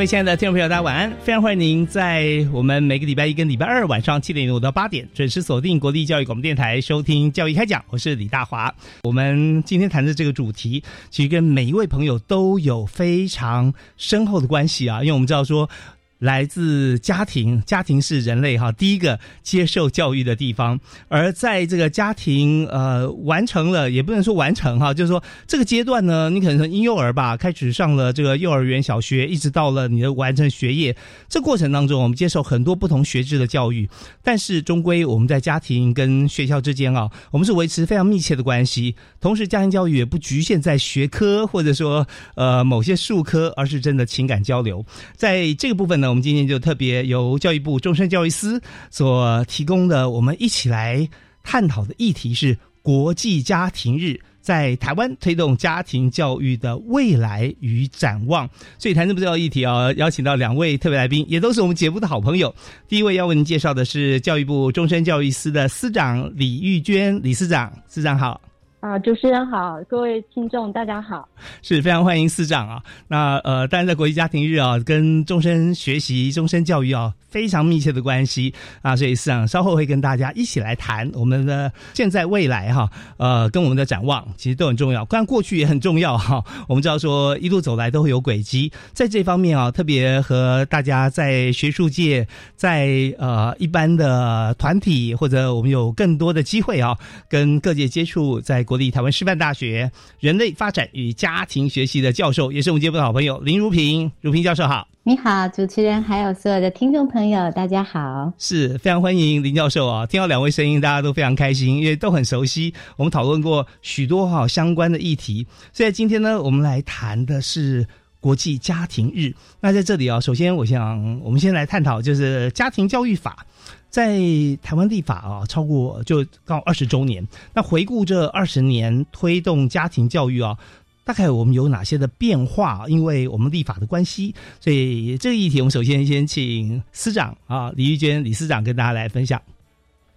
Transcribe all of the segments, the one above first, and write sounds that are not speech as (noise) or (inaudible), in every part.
各位亲爱的听众朋友，大家晚安！非常欢迎您在我们每个礼拜一跟礼拜二晚上七点五到八点准时锁定国立教育广播电台收听《教育开讲》，我是李大华。我们今天谈的这个主题，其实跟每一位朋友都有非常深厚的关系啊，因为我们知道说。来自家庭，家庭是人类哈第一个接受教育的地方。而在这个家庭呃完成了，也不能说完成哈，就是说这个阶段呢，你可能从婴幼儿吧开始上了这个幼儿园、小学，一直到了你的完成学业。这过程当中，我们接受很多不同学制的教育，但是终归我们在家庭跟学校之间啊，我们是维持非常密切的关系。同时，家庭教育也不局限在学科或者说呃某些术科，而是真的情感交流。在这个部分呢。我们今天就特别由教育部终身教育司所提供的，我们一起来探讨的议题是国际家庭日在台湾推动家庭教育的未来与展望。所以谈这么重要议题啊，邀请到两位特别来宾，也都是我们节目的好朋友。第一位要为您介绍的是教育部终身教育司的司长李玉娟李司长，司长好。啊，主持人好，各位听众大家好，是非常欢迎司长啊。那呃，当然在国际家庭日啊，跟终身学习、终身教育啊。非常密切的关系啊，所以市长稍后会跟大家一起来谈我们的现在未来哈，呃，跟我们的展望其实都很重要，当然过去也很重要哈。我们知道说一路走来都会有轨迹，在这方面啊，特别和大家在学术界，在呃一般的团体或者我们有更多的机会啊，跟各界接触，在国立台湾师范大学人类发展与家庭学习的教授，也是我们节目的好朋友林如平，如平教授好。你好，主持人，还有所有的听众朋友，大家好，是非常欢迎林教授啊！听到两位声音，大家都非常开心，因为都很熟悉。我们讨论过许多哈相关的议题，所以今天呢，我们来谈的是国际家庭日。那在这里啊，首先我想，我们先来探讨就是家庭教育法，在台湾立法啊，超过就刚好二十周年。那回顾这二十年推动家庭教育啊。大概我们有哪些的变化？因为我们立法的关系，所以这个议题我们首先先请司长啊，李玉娟李司长跟大家来分享。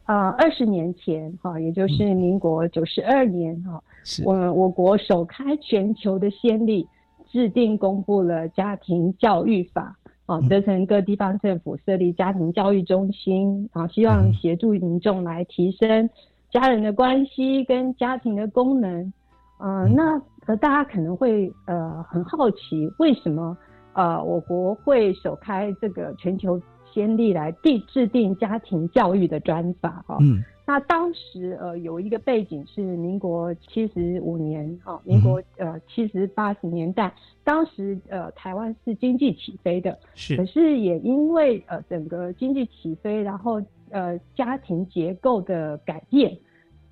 啊，二十年前哈，也就是民国九十二年哈，我我国首开全球的先例，制定公布了家庭教育法啊，责成各地方政府设立家庭教育中心啊，希望协助民众来提升家人的关系跟家庭的功能。嗯，那。呃，大家可能会呃很好奇，为什么呃我国会首开这个全球先例来定制定家庭教育的专法哈？嗯，那当时呃有一个背景是民国七十五年哈，民国呃七十八十年代，当时呃台湾是经济起飞的，是，可是也因为呃整个经济起飞，然后呃家庭结构的改变。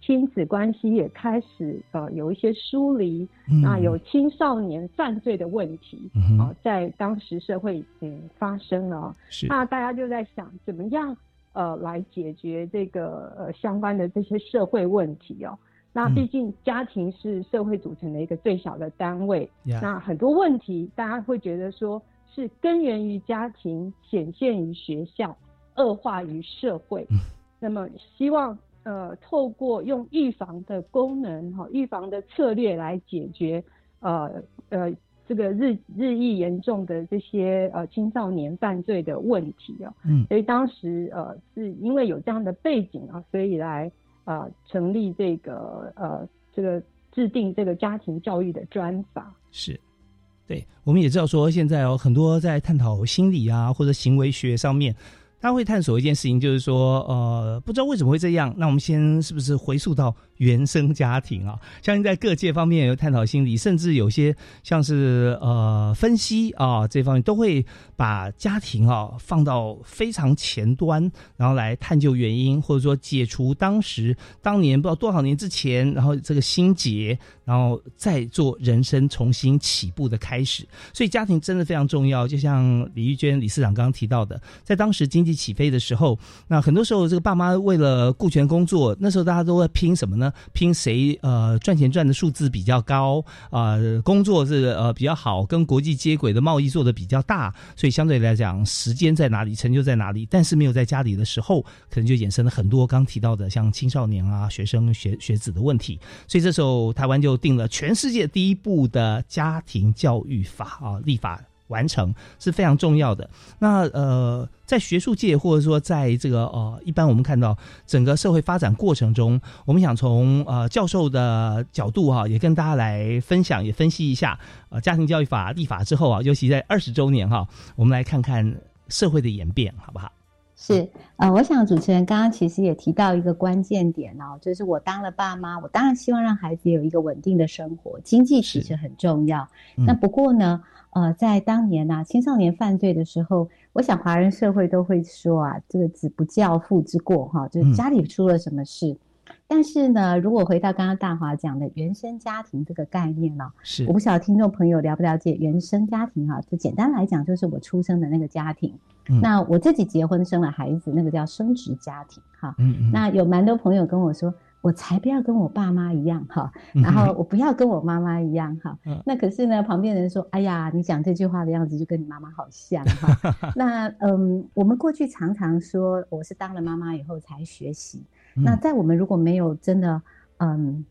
亲子关系也开始呃有一些疏离，那有青少年犯罪的问题啊，在当时社会嗯发生了，那大家就在想怎么样呃来解决这个呃相关的这些社会问题哦。那毕竟家庭是社会组成的一个最小的单位，那很多问题大家会觉得说是根源于家庭，显现于学校，恶化于社会，(laughs) 那么希望。呃，透过用预防的功能哈，预防的策略来解决呃呃这个日日益严重的这些呃青少年犯罪的问题啊，嗯，所以当时呃是因为有这样的背景啊，所以来呃成立这个呃这个制定这个家庭教育的专法。是，对，我们也知道说现在哦，很多在探讨心理啊或者行为学上面。他会探索一件事情，就是说，呃，不知道为什么会这样。那我们先是不是回溯到原生家庭啊？相信在各界方面有探讨心理，甚至有些像是呃分析啊这方面，都会把家庭啊放到非常前端，然后来探究原因，或者说解除当时当年不知道多少年之前，然后这个心结，然后再做人生重新起步的开始。所以家庭真的非常重要。就像李玉娟理事长刚刚提到的，在当时经济。起飞的时候，那很多时候这个爸妈为了顾全工作，那时候大家都在拼什么呢？拼谁呃赚钱赚的数字比较高啊？工作是呃比较好，跟国际接轨的贸易做的比较大，所以相对来讲，时间在哪里，成就在哪里。但是没有在家里的时候，可能就衍生了很多刚提到的像青少年啊、学生学学子的问题。所以这时候台湾就定了全世界第一部的家庭教育法啊，立法。完成是非常重要的。那呃，在学术界或者说在这个呃，一般我们看到整个社会发展过程中，我们想从呃教授的角度哈，也跟大家来分享，也分析一下呃家庭教育法立法之后啊，尤其在二十周年哈，我们来看看社会的演变，好不好？是呃，我想主持人刚刚其实也提到一个关键点哦，就是我当了爸妈，我当然希望让孩子有一个稳定的生活，经济其实很重要。那不过呢？呃，在当年呐，青少年犯罪的时候，我想华人社会都会说啊，这个子不教父之过哈，就是家里出了什么事。但是呢，如果回到刚刚大华讲的原生家庭这个概念呢，是我不晓得听众朋友了不了解原生家庭哈？就简单来讲，就是我出生的那个家庭。那我自己结婚生了孩子，那个叫生殖家庭哈。嗯嗯。那有蛮多朋友跟我说。我才不要跟我爸妈一样哈，然后我不要跟我妈妈一样哈。那可是呢，旁边人说：“哎呀，你讲这句话的样子就跟你妈妈好像哈。(laughs) ”那嗯，我们过去常常说我是当了妈妈以后才学习。那在我们如果没有真的嗯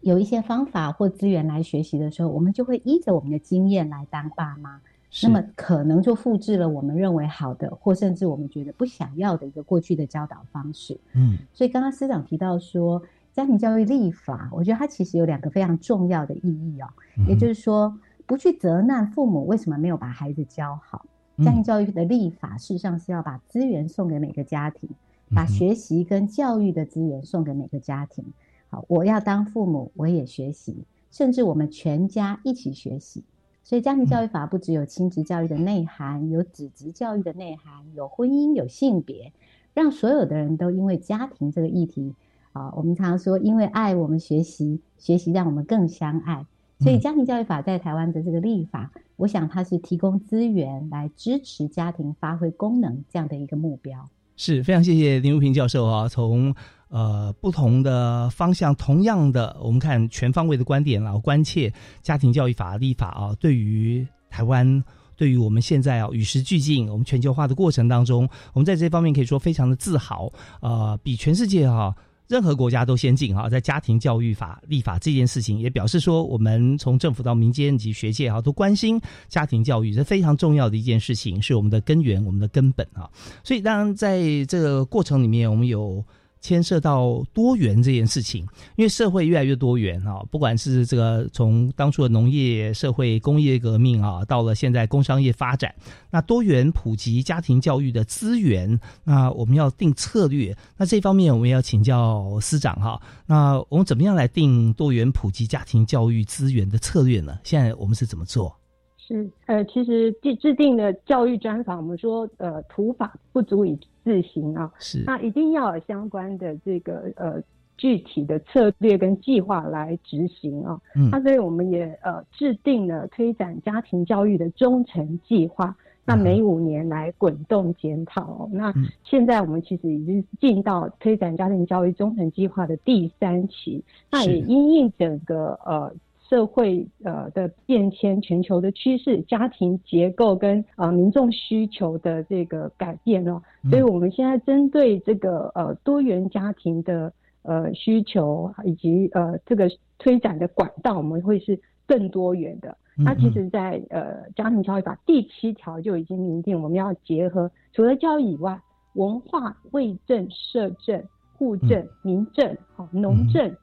有一些方法或资源来学习的时候，我们就会依着我们的经验来当爸妈。那么可能就复制了我们认为好的，或甚至我们觉得不想要的一个过去的教导方式。嗯，所以刚刚师长提到说家庭教育立法，我觉得它其实有两个非常重要的意义哦。也就是说，不去责难父母为什么没有把孩子教好。家庭教育的立法，事实上是要把资源送给每个家庭，把学习跟教育的资源送给每个家庭。好，我要当父母，我也学习，甚至我们全家一起学习。所以，家庭教育法不只有亲子教育的内涵，有子职教育的内涵，有婚姻，有性别，让所有的人都因为家庭这个议题啊，我们常说，因为爱我们学习，学习让我们更相爱。所以，家庭教育法在台湾的这个立法，我想它是提供资源来支持家庭发挥功能这样的一个目标。是非常谢谢林如平教授啊，从。呃，不同的方向，同样的，我们看全方位的观点，然后关切家庭教育法立法啊，对于台湾，对于我们现在啊与时俱进，我们全球化的过程当中，我们在这方面可以说非常的自豪，呃，比全世界哈任何国家都先进哈，在家庭教育法立法这件事情，也表示说我们从政府到民间及学界哈都关心家庭教育，这非常重要的一件事情，是我们的根源，我们的根本啊。所以当然在这个过程里面，我们有。牵涉到多元这件事情，因为社会越来越多元啊，不管是这个从当初的农业社会、工业革命啊，到了现在工商业发展，那多元普及家庭教育的资源，那我们要定策略。那这方面我们要请教司长哈，那我们怎么样来定多元普及家庭教育资源的策略呢？现在我们是怎么做？是呃，其实制制定的教育专法，我们说呃，土法不足以自行啊，是那一定要有相关的这个呃具体的策略跟计划来执行啊。嗯，那所以我们也呃制定了推展家庭教育的中程计划，那每五年来滚动检讨。那现在我们其实已经进到推展家庭教育中程计划的第三期，那也因应整个呃。社会呃的变迁、全球的趋势、家庭结构跟呃民众需求的这个改变哦，所以我们现在针对这个呃多元家庭的呃需求以及呃这个推展的管道，我们会是更多元的。那其实，在呃家庭教育法第七条就已经明定，我们要结合除了教育以外，文化、卫政、社政、户政、民政、好农政。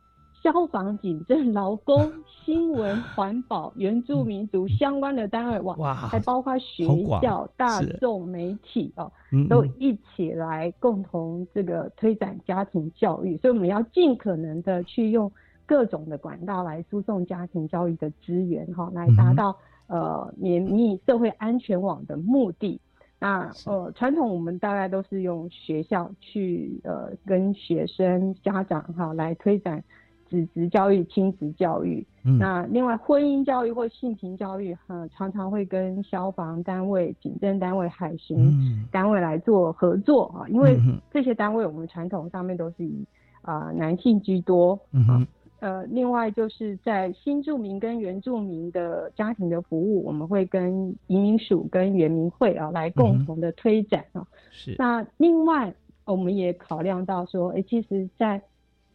消防、警政、劳工、新闻、环保、原住民族相关的单位，哇，还包括学校、大众媒体哦，都一起来共同这个推展家庭教育。所以我们要尽可能的去用各种的管道来输送家庭教育的资源，哈，来达到呃绵密社会安全网的目的。那呃，传统我们大概都是用学校去呃跟学生家长哈来推展子职教育、亲子教育。那另外婚姻教育或性平教育哈，常常会跟消防单位、警政单位、海巡单位来做合作啊，因为这些单位我们传统上面都是以啊男性居多。嗯呃，另外就是在新住民跟原住民的家庭的服务，我们会跟移民署跟原民会啊来共同的推展啊。是。那另外我们也考量到说，哎，其实，在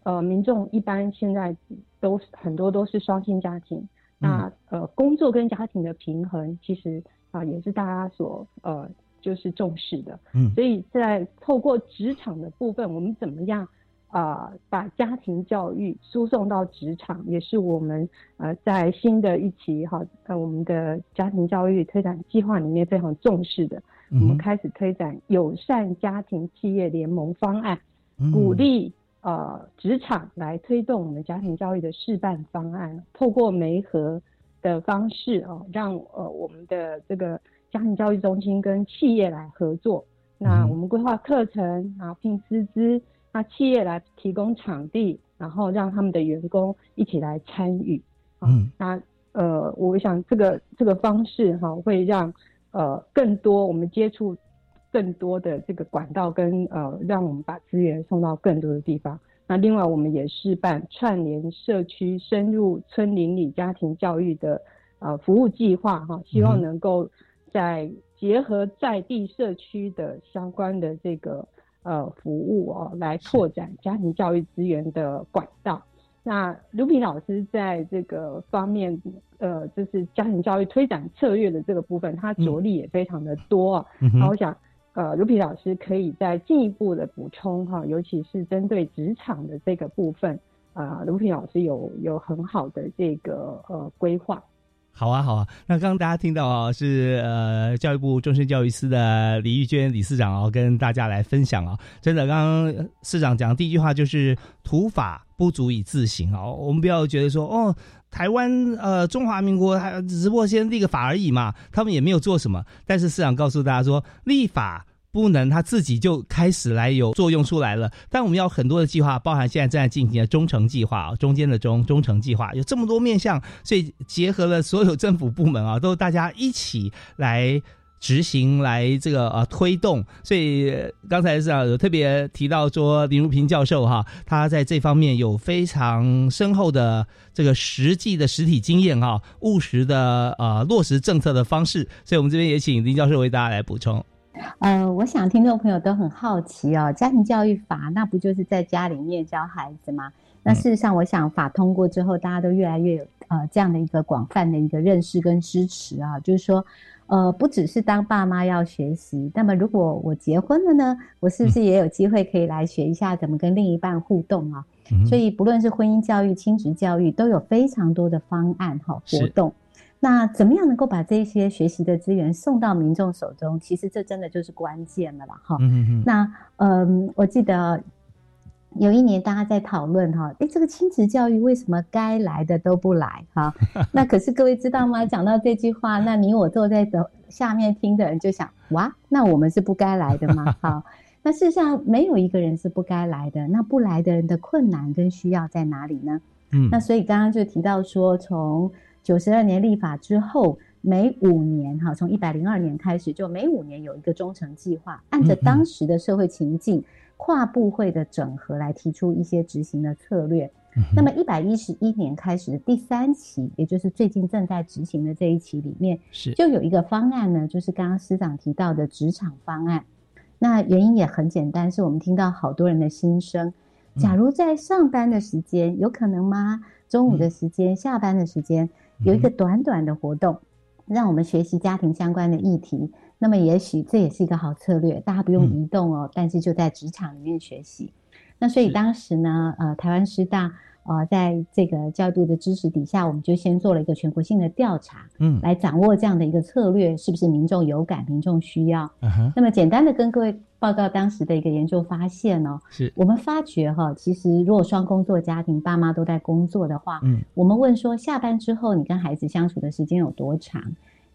呃民众一般现在都很多都是双薪家庭，那呃工作跟家庭的平衡，其实啊也是大家所呃就是重视的。嗯。所以在透过职场的部分，我们怎么样？啊，把家庭教育输送到职场，也是我们呃在新的一期哈呃我们的家庭教育推展计划里面非常重视的。我们开始推展友善家庭企业联盟方案，鼓励呃职场来推动我们家庭教育的示范方案，透过媒合的方式哦，让呃我们的这个家庭教育中心跟企业来合作。那我们规划课程，然后聘师资。那企业来提供场地，然后让他们的员工一起来参与。嗯，那呃，我想这个这个方式哈，会让呃更多我们接触更多的这个管道，跟呃让我们把资源送到更多的地方。那另外，我们也是办串联社区、深入村邻里家庭教育的呃服务计划哈，希望能够在结合在地社区的相关的这个。呃，服务哦，来拓展家庭教育资源的管道。那卢平老师在这个方面，呃，就是家庭教育推展策略的这个部分，他着力也非常的多啊。那我想，呃，卢平老师可以再进一步的补充哈，尤其是针对职场的这个部分，啊，卢平老师有有很好的这个呃规划。好啊，好啊。那刚刚大家听到啊，是呃教育部终身教育司的李玉娟理事长哦，跟大家来分享啊。真的，刚刚市长讲第一句话就是“土法不足以自行”哦。我们不要觉得说哦，台湾呃中华民国还只不过先立个法而已嘛，他们也没有做什么。但是市长告诉大家说，立法。不能他自己就开始来有作用出来了，但我们要很多的计划，包含现在正在进行的中程计划啊，中间的中中程计划有这么多面向，所以结合了所有政府部门啊，都大家一起来执行，来这个呃推动。所以刚才是啊有特别提到说林如平教授哈，他在这方面有非常深厚的这个实际的实体经验哈，务实的呃落实政策的方式，所以我们这边也请林教授为大家来补充。呃，我想听众朋友都很好奇哦，家庭教育法那不就是在家里面教孩子吗？那事实上，我想法通过之后，大家都越来越有呃这样的一个广泛的一个认识跟支持啊，就是说，呃，不只是当爸妈要学习，那么如果我结婚了呢，我是不是也有机会可以来学一下怎么跟另一半互动啊？所以不论是婚姻教育、亲子教育，都有非常多的方案哈活动。那怎么样能够把这些学习的资源送到民众手中？其实这真的就是关键了啦，哈。那嗯，我记得有一年大家在讨论哈，哎，这个亲子教育为什么该来的都不来？哈，(laughs) 那可是各位知道吗？讲到这句话，那你我坐在的下面听的人就想，哇，那我们是不该来的吗？好，(laughs) 那事实上没有一个人是不该来的。那不来的人的困难跟需要在哪里呢？嗯，那所以刚刚就提到说从。九十二年立法之后，每五年哈，从一百零二年开始，就每五年有一个忠诚计划，按着当时的社会情境，跨部会的整合来提出一些执行的策略。那么一百一十一年开始的第三期，也就是最近正在执行的这一期里面，是就有一个方案呢，就是刚刚师长提到的职场方案。那原因也很简单，是我们听到好多人的心声。假如在上班的时间，有可能吗？中午的时间、下班的时间？有一个短短的活动，让我们学习家庭相关的议题。那么，也许这也是一个好策略，大家不用移动哦，但是就在职场里面学习。那所以当时呢，呃，台湾师大呃，在这个教育部的支持底下，我们就先做了一个全国性的调查，嗯，来掌握这样的一个策略是不是民众有感、民众需要。那么简单的跟各位报告当时的一个研究发现哦，是我们发觉哈，其实如果双工作家庭，爸妈都在工作的话，嗯，我们问说下班之后你跟孩子相处的时间有多长？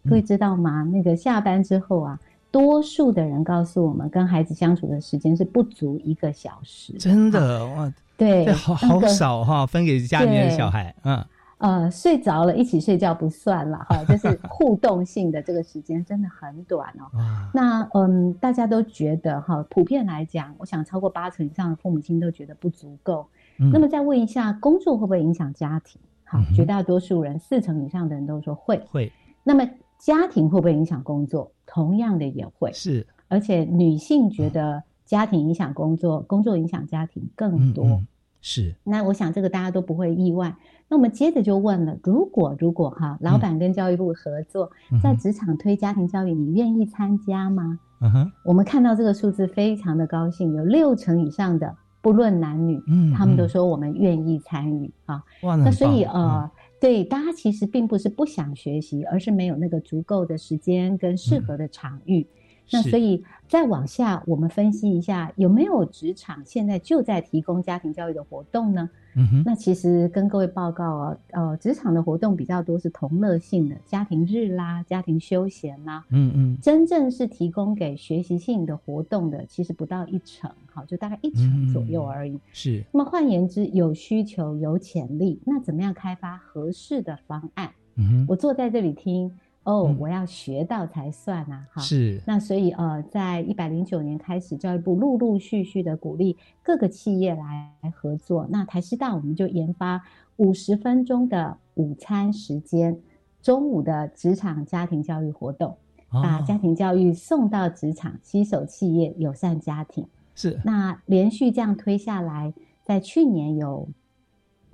各位知道吗？那个下班之后啊。多数的人告诉我们，跟孩子相处的时间是不足一个小时。真的哇，对，好好少哈，分给家里面的小孩。嗯，呃，睡着了，一起睡觉不算了哈，就是 (laughs) 互动性的这个时间真的很短哦。那嗯，大家都觉得哈，普遍来讲，我想超过八成以上的父母亲都觉得不足够。那么再问一下，工作会不会影响家庭？好，绝大多数人，四成以上的人都说会。会。那么家庭会不会影响工作？同样的也会是，而且女性觉得家庭影响工作，工作影响家庭更多。是，那我想这个大家都不会意外。那我们接着就问了：如果如果哈，老板跟教育部合作在职场推家庭教育，你愿意参加吗？嗯哼，我们看到这个数字非常的高兴，有六成以上的不论男女，嗯，他们都说我们愿意参与啊。哇，那所以呃。对，大家其实并不是不想学习，而是没有那个足够的时间跟适合的场域。那所以再往下，我们分析一下有没有职场现在就在提供家庭教育的活动呢？嗯哼，那其实跟各位报告啊，呃，职场的活动比较多是同乐性的，家庭日啦，家庭休闲啦，嗯嗯，真正是提供给学习性的活动的，其实不到一成，好，就大概一成左右而已。是。那么换言之，有需求有潜力，那怎么样开发合适的方案？嗯哼，我坐在这里听。哦，我要学到才算啊，哈。是。那所以呃，在一百零九年开始，教育部陆陆续续的鼓励各个企业来合作。那台师大我们就研发五十分钟的午餐时间，中午的职场家庭教育活动，把家庭教育送到职场，携手企业友善家庭。是。那连续这样推下来，在去年有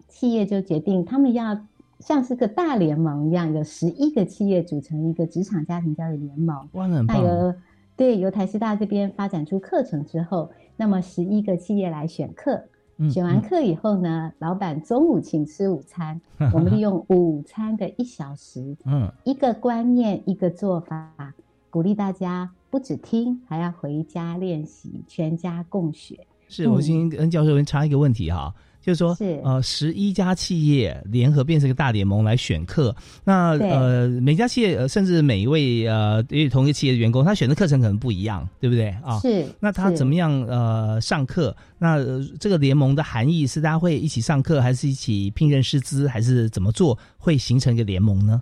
企业就决定他们要。像是个大联盟一样，有十一个企业组成一个职场家庭教育联盟。哇，很棒！那由对由台师大这边发展出课程之后，那么十一个企业来选课，选完课以后呢，老板中午请吃午餐，(laughs) 我们利用午餐的一小时，嗯，一个观念一个做法，鼓励大家不只听，还要回家练习，全家共学。是我先跟教授插一个问题哈。就是说，呃，十一家企业联合变成一个大联盟来选课。那呃，每家企业呃甚至每一位呃，因为同一个企业的员工，他选的课程可能不一样，对不对啊？是。那他怎么样呃上课？那这个联盟的含义是大家会一起上课，还是一起聘任师资，还是怎么做会形成一个联盟呢？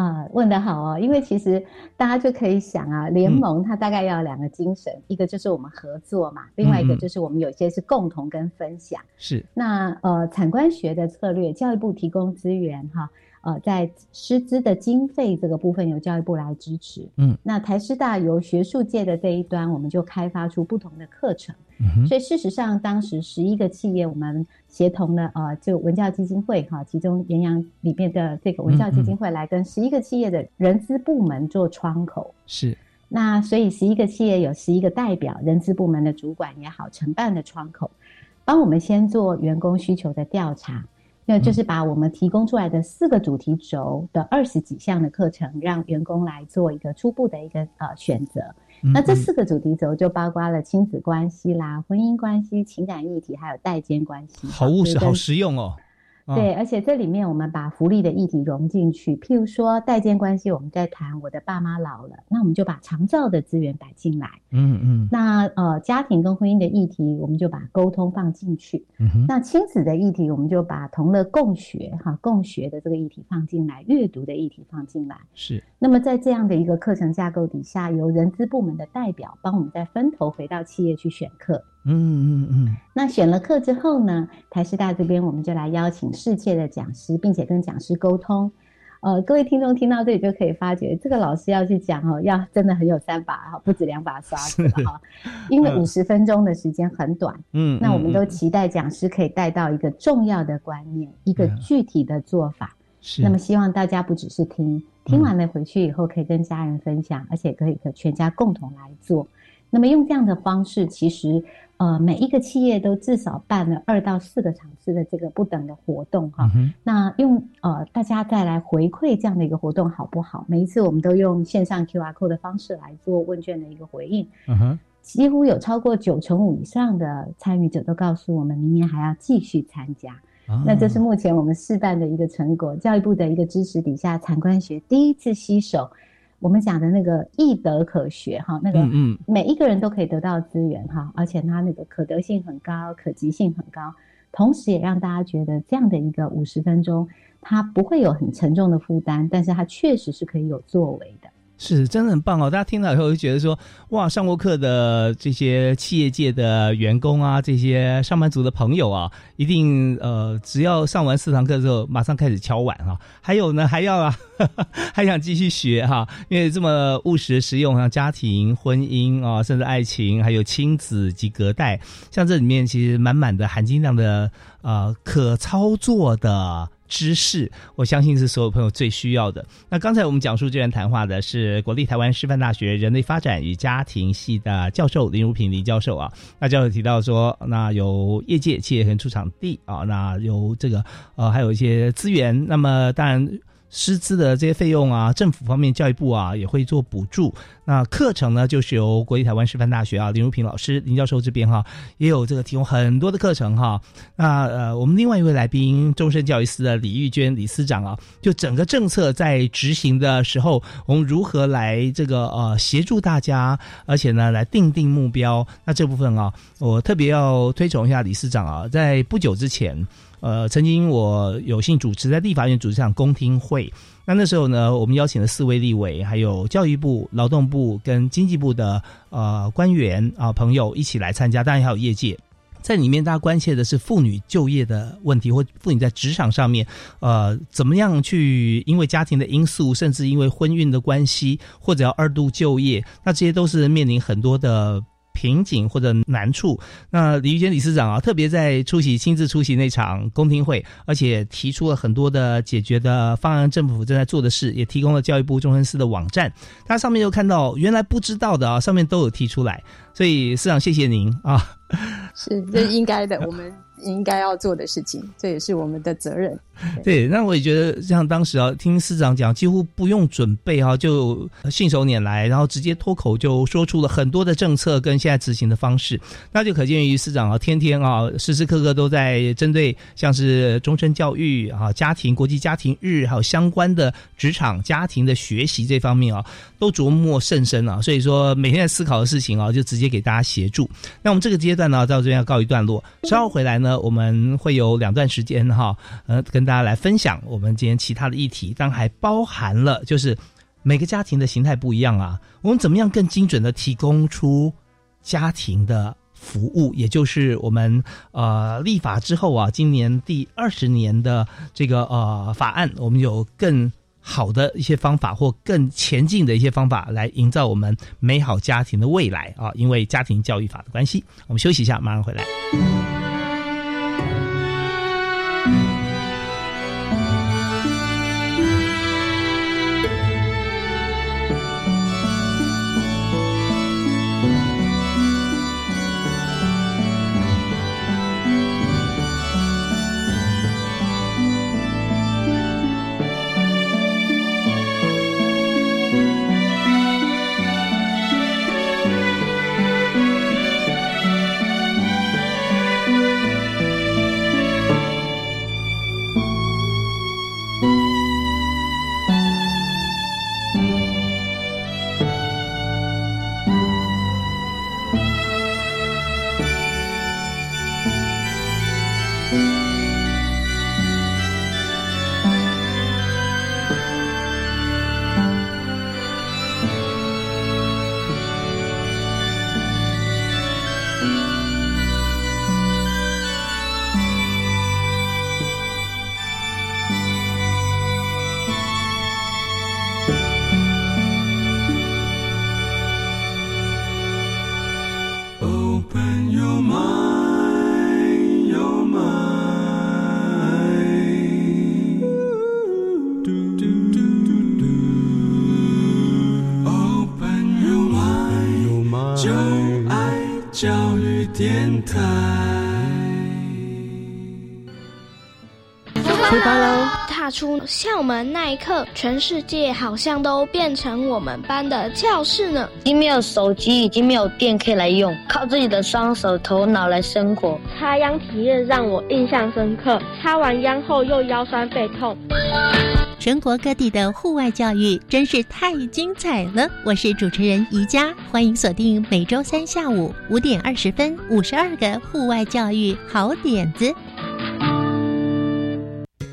啊，问得好哦！因为其实大家就可以想啊，联盟它大概要两个精神，一个就是我们合作嘛，另外一个就是我们有些是共同跟分享。是。那呃，产官学的策略，教育部提供资源哈，呃，在师资的经费这个部分由教育部来支持。嗯。那台师大由学术界的这一端，我们就开发出不同的课程。所以事实上，当时十一个企业，我们协同了呃，就文教基金会哈，其中延阳里面的这个文教基金会来跟十一个企业的人资部门做窗口。是。那所以十一个企业有十一个代表，人资部门的主管也好，承办的窗口，帮我们先做员工需求的调查。那就是把我们提供出来的四个主题轴的二十几项的课程，让员工来做一个初步的一个呃选择。那这四个主题轴就包括了亲子关系啦、婚姻关系、情感议题，还有代间关系。好务实，好实用哦。对，而且这里面我们把福利的议题融进去，譬如说代间关系，我们在谈我的爸妈老了，那我们就把长照的资源摆进来。嗯嗯。那呃，家庭跟婚姻的议题，我们就把沟通放进去。嗯那亲子的议题，我们就把同乐共学哈共学的这个议题放进来，阅读的议题放进来。是。那么在这样的一个课程架构底下，由人资部门的代表帮我们再分头回到企业去选课。嗯嗯嗯，那选了课之后呢，台师大这边我们就来邀请世界的讲师，并且跟讲师沟通。呃，各位听众听到这里就可以发觉，这个老师要去讲哦，要真的很有三把哈，不止两把刷子哈，因为五十分钟的时间很短。嗯，那我们都期待讲师可以带到一个重要的观念，一个具体的做法。是，那么希望大家不只是听，听完了回去以后可以跟家人分享，而且可以和全家共同来做。那么用这样的方式，其实呃每一个企业都至少办了二到四个场次的这个不等的活动哈。那用呃大家再来回馈这样的一个活动好不好？每一次我们都用线上 QR code 的方式来做问卷的一个回应。嗯哼，几乎有超过九成五以上的参与者都告诉我们，明年还要继续参加。那这是目前我们试办的一个成果，教育部的一个支持底下，产官学第一次携手，我们讲的那个易得可学哈，那个嗯，每一个人都可以得到资源哈，而且它那个可得性很高，可及性很高，同时也让大家觉得这样的一个五十分钟，它不会有很沉重的负担，但是它确实是可以有作为的。是，真的很棒哦！大家听到以后就觉得说，哇，上过课的这些企业界的员工啊，这些上班族的朋友啊，一定呃，只要上完四堂课之后，马上开始敲碗哈。还有呢，还要啊，(laughs) 还想继续学哈，因为这么务实实用，像家庭、婚姻啊，甚至爱情，还有亲子及隔代，像这里面其实满满的含金量的呃，可操作的。知识，我相信是所有朋友最需要的。那刚才我们讲述这段谈话的是国立台湾师范大学人类发展与家庭系的教授林如平林教授啊。那教授提到说，那有业界企业跟出场地啊，那有这个呃，还有一些资源。那么当然。师资的这些费用啊，政府方面教育部啊也会做补助。那课程呢，就是由国立台湾师范大学啊林如平老师林教授这边哈，也有这个提供很多的课程哈。那呃，我们另外一位来宾，终身教育司的李玉娟李司长啊，就整个政策在执行的时候，我们如何来这个呃协助大家，而且呢来定定目标。那这部分啊，我特别要推崇一下李司长啊，在不久之前。呃，曾经我有幸主持在立法院主持场公听会，那那时候呢，我们邀请了四位立委，还有教育部、劳动部跟经济部的呃官员啊朋友一起来参加，当然还有业界，在里面大家关切的是妇女就业的问题，或妇女在职场上面，呃，怎么样去因为家庭的因素，甚至因为婚孕的关系，或者要二度就业，那这些都是面临很多的。瓶颈或者难处，那李玉娟理事长啊，特别在出席亲自出席那场公听会，而且提出了很多的解决的方案，政府正在做的事，也提供了教育部中生司的网站，他上面又看到原来不知道的啊，上面都有提出来，所以市长谢谢您啊，是这应该的，(laughs) 我们。应该要做的事情，这也是我们的责任。对，那我也觉得，像当时啊，听司长讲，几乎不用准备啊，就信手拈来，然后直接脱口就说出了很多的政策跟现在执行的方式，那就可见于司长啊，天天啊，时时刻刻都在针对像是终身教育啊、家庭、国际家庭日，还有相关的职场、家庭的学习这方面啊，都琢磨甚深啊。所以说，每天在思考的事情啊，就直接给大家协助。那我们这个阶段呢，到这要告一段落，稍后回来呢。我们会有两段时间哈，呃，跟大家来分享我们今天其他的议题，当还包含了就是每个家庭的形态不一样啊，我们怎么样更精准的提供出家庭的服务，也就是我们呃立法之后啊，今年第二十年的这个呃法案，我们有更好的一些方法或更前进的一些方法来营造我们美好家庭的未来啊，因为家庭教育法的关系，我们休息一下，马上回来。出校门那一刻，全世界好像都变成我们班的教室呢。已经没有手机，已经没有电可以来用，靠自己的双手头脑来生活。插秧体验让我印象深刻，插完秧后又腰酸背痛。全国各地的户外教育真是太精彩了！我是主持人宜佳，欢迎锁定每周三下午五点二十分五十二个户外教育好点子。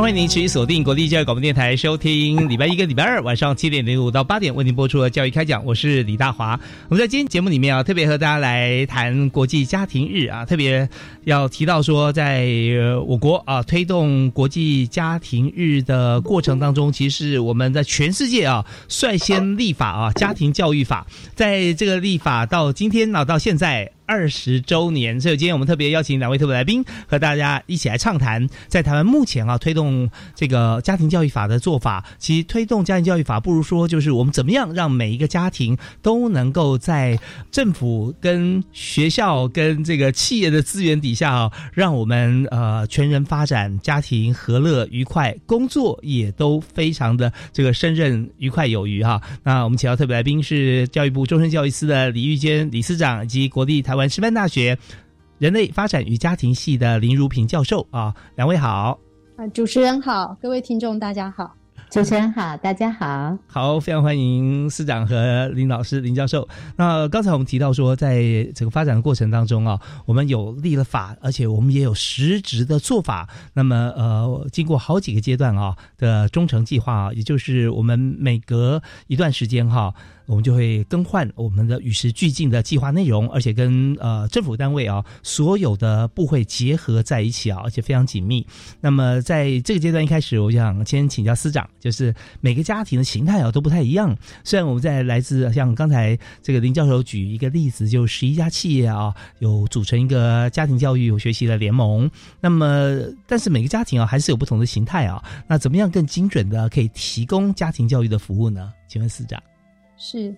欢迎您持续锁定国立教育广播电台，收听礼拜一跟礼拜二晚上七点零五到八点为您播出的教育开讲。我是李大华。我们在今天节目里面啊，特别和大家来谈国际家庭日啊，特别要提到说，在我国啊推动国际家庭日的过程当中，其实我们在全世界啊率先立法啊家庭教育法，在这个立法到今天啊到现在。二十周年，所以今天我们特别邀请两位特别来宾和大家一起来畅谈，在台湾目前啊推动这个家庭教育法的做法。其实推动家庭教育法，不如说就是我们怎么样让每一个家庭都能够在政府跟学校跟这个企业的资源底下啊，让我们呃全人发展，家庭和乐愉快，工作也都非常的这个胜任愉快有余哈。那我们请到特别来宾是教育部终身教育司的李玉坚李司长以及国立台。台湾师范大学人类发展与家庭系的林如平教授啊，两位好啊，主持人好，各位听众大家好。主持人好，大家好，好，非常欢迎司长和林老师、林教授。那刚才我们提到说，在整个发展的过程当中啊，我们有立了法，而且我们也有实质的做法。那么，呃，经过好几个阶段啊的忠诚计划啊，也就是我们每隔一段时间哈。我们就会更换我们的与时俱进的计划内容，而且跟呃政府单位啊所有的部会结合在一起啊，而且非常紧密。那么在这个阶段一开始，我想先请教司长，就是每个家庭的形态啊都不太一样。虽然我们在来自像刚才这个林教授举一个例子，就十一家企业啊有组成一个家庭教育有学习的联盟，那么但是每个家庭啊还是有不同的形态啊。那怎么样更精准的可以提供家庭教育的服务呢？请问司长。是，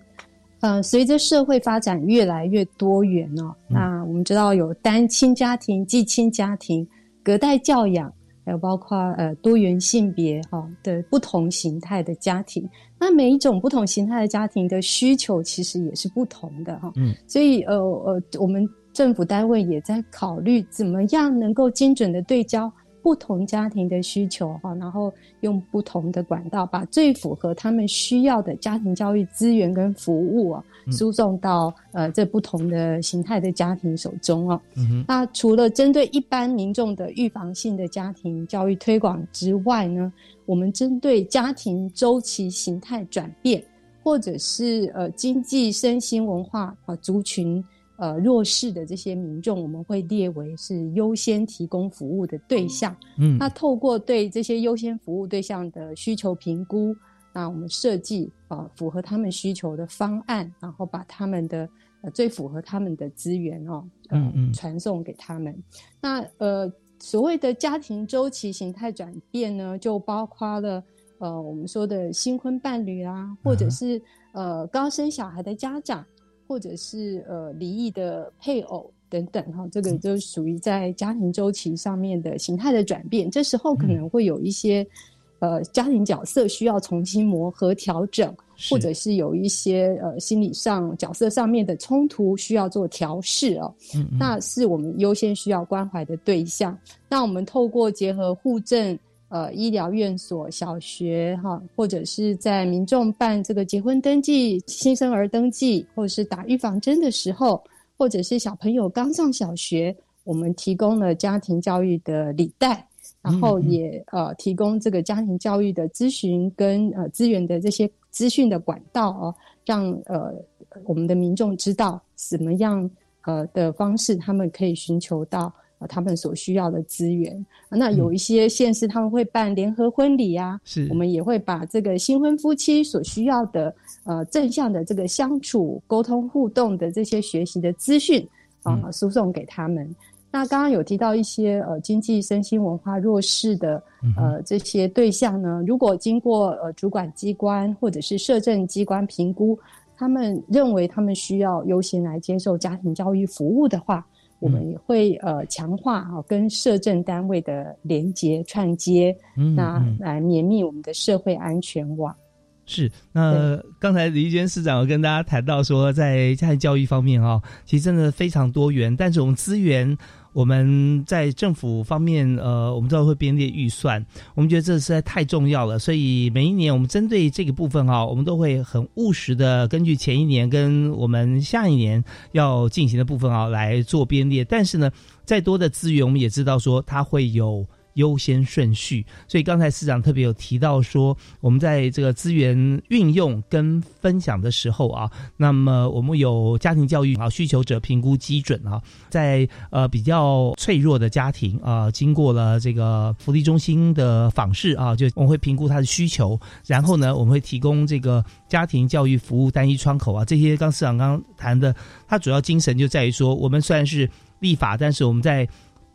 呃，随着社会发展越来越多元哦，那我们知道有单亲家庭、寄亲家庭、隔代教养，还有包括呃多元性别哈的不同形态的家庭。那每一种不同形态的家庭的需求其实也是不同的哈。嗯，所以呃呃，我们政府单位也在考虑怎么样能够精准的对焦。不同家庭的需求哈，然后用不同的管道，把最符合他们需要的家庭教育资源跟服务啊，输送到呃这不同的形态的家庭手中哦。那除了针对一般民众的预防性的家庭教育推广之外呢，我们针对家庭周期形态转变，或者是呃经济、身心、文化啊族群呃弱势的这些民众，我们会列为是优先提供服务的对象。嗯，那透过对这些优先服务对象的需求评估，那我们设计啊符合他们需求的方案，然后把他们的呃最符合他们的资源哦，嗯嗯，传送给他们。那呃所谓的家庭周期形态转变呢，就包括了。呃，我们说的新婚伴侣啊，或者是呃刚生小孩的家长，或者是呃离异的配偶等等哈，这个就属于在家庭周期上面的形态的转变。这时候可能会有一些呃家庭角色需要重新磨合调整，或者是有一些呃心理上角色上面的冲突需要做调试哦。那是我们优先需要关怀的对象。那我们透过结合互证。呃，医疗院所、小学哈，或者是在民众办这个结婚登记、新生儿登记，或者是打预防针的时候，或者是小朋友刚上小学，我们提供了家庭教育的礼袋，然后也呃提供这个家庭教育的咨询跟呃资源的这些资讯的管道哦，让呃我们的民众知道怎么样呃的方式，他们可以寻求到。啊，他们所需要的资源，那有一些县市他们会办联合婚礼啊，是，我们也会把这个新婚夫妻所需要的呃正向的这个相处、沟通、互动的这些学习的资讯啊，输送给他们。那刚刚有提到一些呃经济、身心、文化弱势的呃这些对象呢，如果经过呃主管机关或者是社政机关评估，他们认为他们需要优先来接受家庭教育服务的话。我们也会呃强化啊跟社政单位的连接串接，嗯那来绵密我们的社会安全网。是，那刚才李玉娟市长有跟大家谈到说，在家庭教育方面啊，其实真的非常多元，但是我们资源。我们在政府方面，呃，我们都会编列预算，我们觉得这实在太重要了，所以每一年我们针对这个部分啊，我们都会很务实的根据前一年跟我们下一年要进行的部分啊来做编列。但是呢，再多的资源，我们也知道说它会有。优先顺序，所以刚才市长特别有提到说，我们在这个资源运用跟分享的时候啊，那么我们有家庭教育啊需求者评估基准啊，在呃比较脆弱的家庭啊，经过了这个福利中心的访视啊，就我们会评估他的需求，然后呢，我们会提供这个家庭教育服务单一窗口啊，这些刚市长刚刚谈的，他主要精神就在于说，我们虽然是立法，但是我们在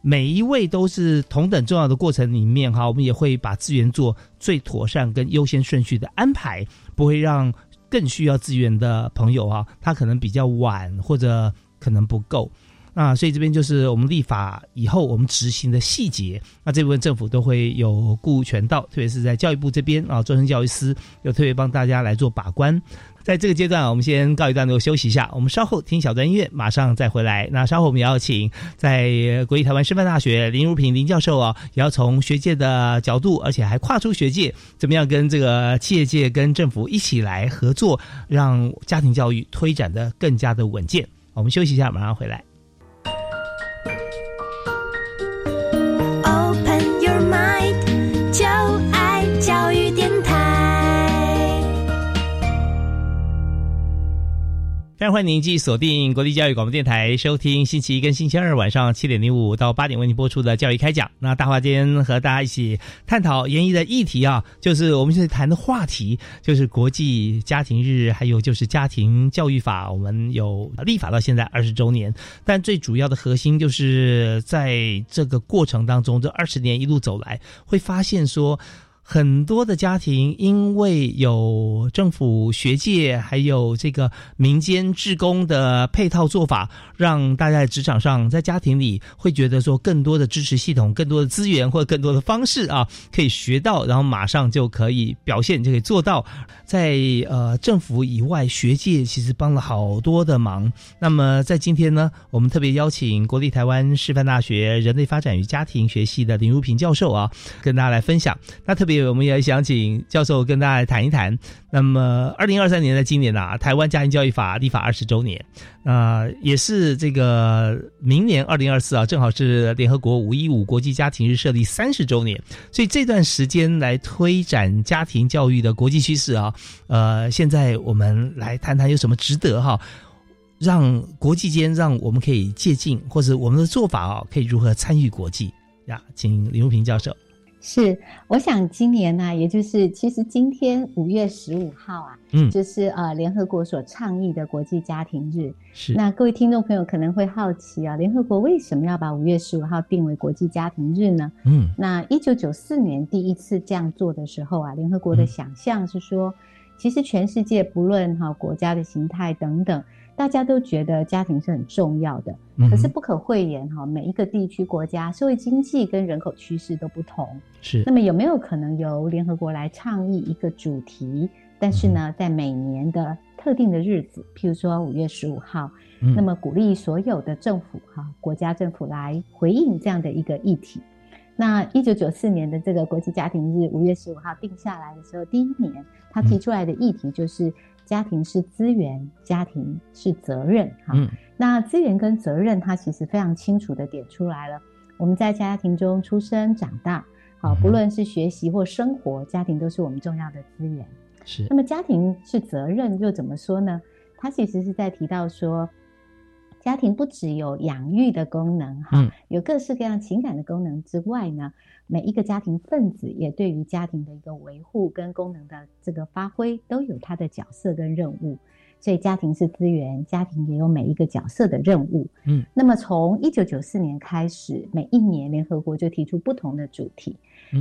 每一位都是同等重要的过程里面哈，我们也会把资源做最妥善跟优先顺序的安排，不会让更需要资源的朋友哈，他可能比较晚或者可能不够。那所以这边就是我们立法以后我们执行的细节，那这部分政府都会有顾全到，特别是在教育部这边啊，终身教育司有特别帮大家来做把关。在这个阶段，我们先告一段落，休息一下。我们稍后听小段音乐，马上再回来。那稍后我们也要请在国立台湾师范大学林如平林教授啊，也要从学界的角度，而且还跨出学界，怎么样跟这个企业界、跟政府一起来合作，让家庭教育推展的更加的稳健。我们休息一下，马上回来。欢迎您继续锁定国立教育广播电台，收听星期一跟星期二晚上七点零五到八点为您播出的教育开讲。那大华今天和大家一起探讨研议的议题啊，就是我们现在谈的话题，就是国际家庭日，还有就是家庭教育法，我们有立法到现在二十周年，但最主要的核心就是在这个过程当中，这二十年一路走来，会发现说。很多的家庭因为有政府、学界还有这个民间志工的配套做法，让大家在职场上、在家庭里会觉得说更多的支持系统、更多的资源或者更多的方式啊，可以学到，然后马上就可以表现，就可以做到。在呃政府以外，学界其实帮了好多的忙。那么在今天呢，我们特别邀请国立台湾师范大学人类发展与家庭学系的林如平教授啊，跟大家来分享。那特别。我们也想请教授跟大家谈一谈。那么，二零二三年的今年啊，台湾家庭教育法立法二十周年，啊，也是这个明年二零二四啊，正好是联合国五一五国际家庭日设立三十周年。所以这段时间来推展家庭教育的国际趋势啊，呃，现在我们来谈谈有什么值得哈。让国际间让我们可以借鉴，或者我们的做法啊，可以如何参与国际呀？请林如平教授。是，我想今年呢，也就是其实今天五月十五号啊，嗯，就是呃联合国所倡议的国际家庭日。是，那各位听众朋友可能会好奇啊，联合国为什么要把五月十五号定为国际家庭日呢？嗯，那一九九四年第一次这样做的时候啊，联合国的想象是说，其实全世界不论哈国家的形态等等。大家都觉得家庭是很重要的，可是不可讳言哈，每一个地区、国家、社会经济跟人口趋势都不同。是，那么有没有可能由联合国来倡议一个主题？但是呢，在每年的特定的日子，譬如说五月十五号，那么鼓励所有的政府哈，国家政府来回应这样的一个议题。那一九九四年的这个国际家庭日五月十五号定下来的时候，第一年他提出来的议题就是。家庭是资源，家庭是责任，哈。那资源跟责任，它其实非常清楚的点出来了。我们在家庭中出生长大，好，不论是学习或生活，家庭都是我们重要的资源。是。那么家庭是责任，又怎么说呢？它其实是在提到说。家庭不只有养育的功能，哈，有各式各样情感的功能之外呢，每一个家庭分子也对于家庭的一个维护跟功能的这个发挥都有它的角色跟任务。所以家庭是资源，家庭也有每一个角色的任务。嗯，那么从一九九四年开始，每一年联合国就提出不同的主题。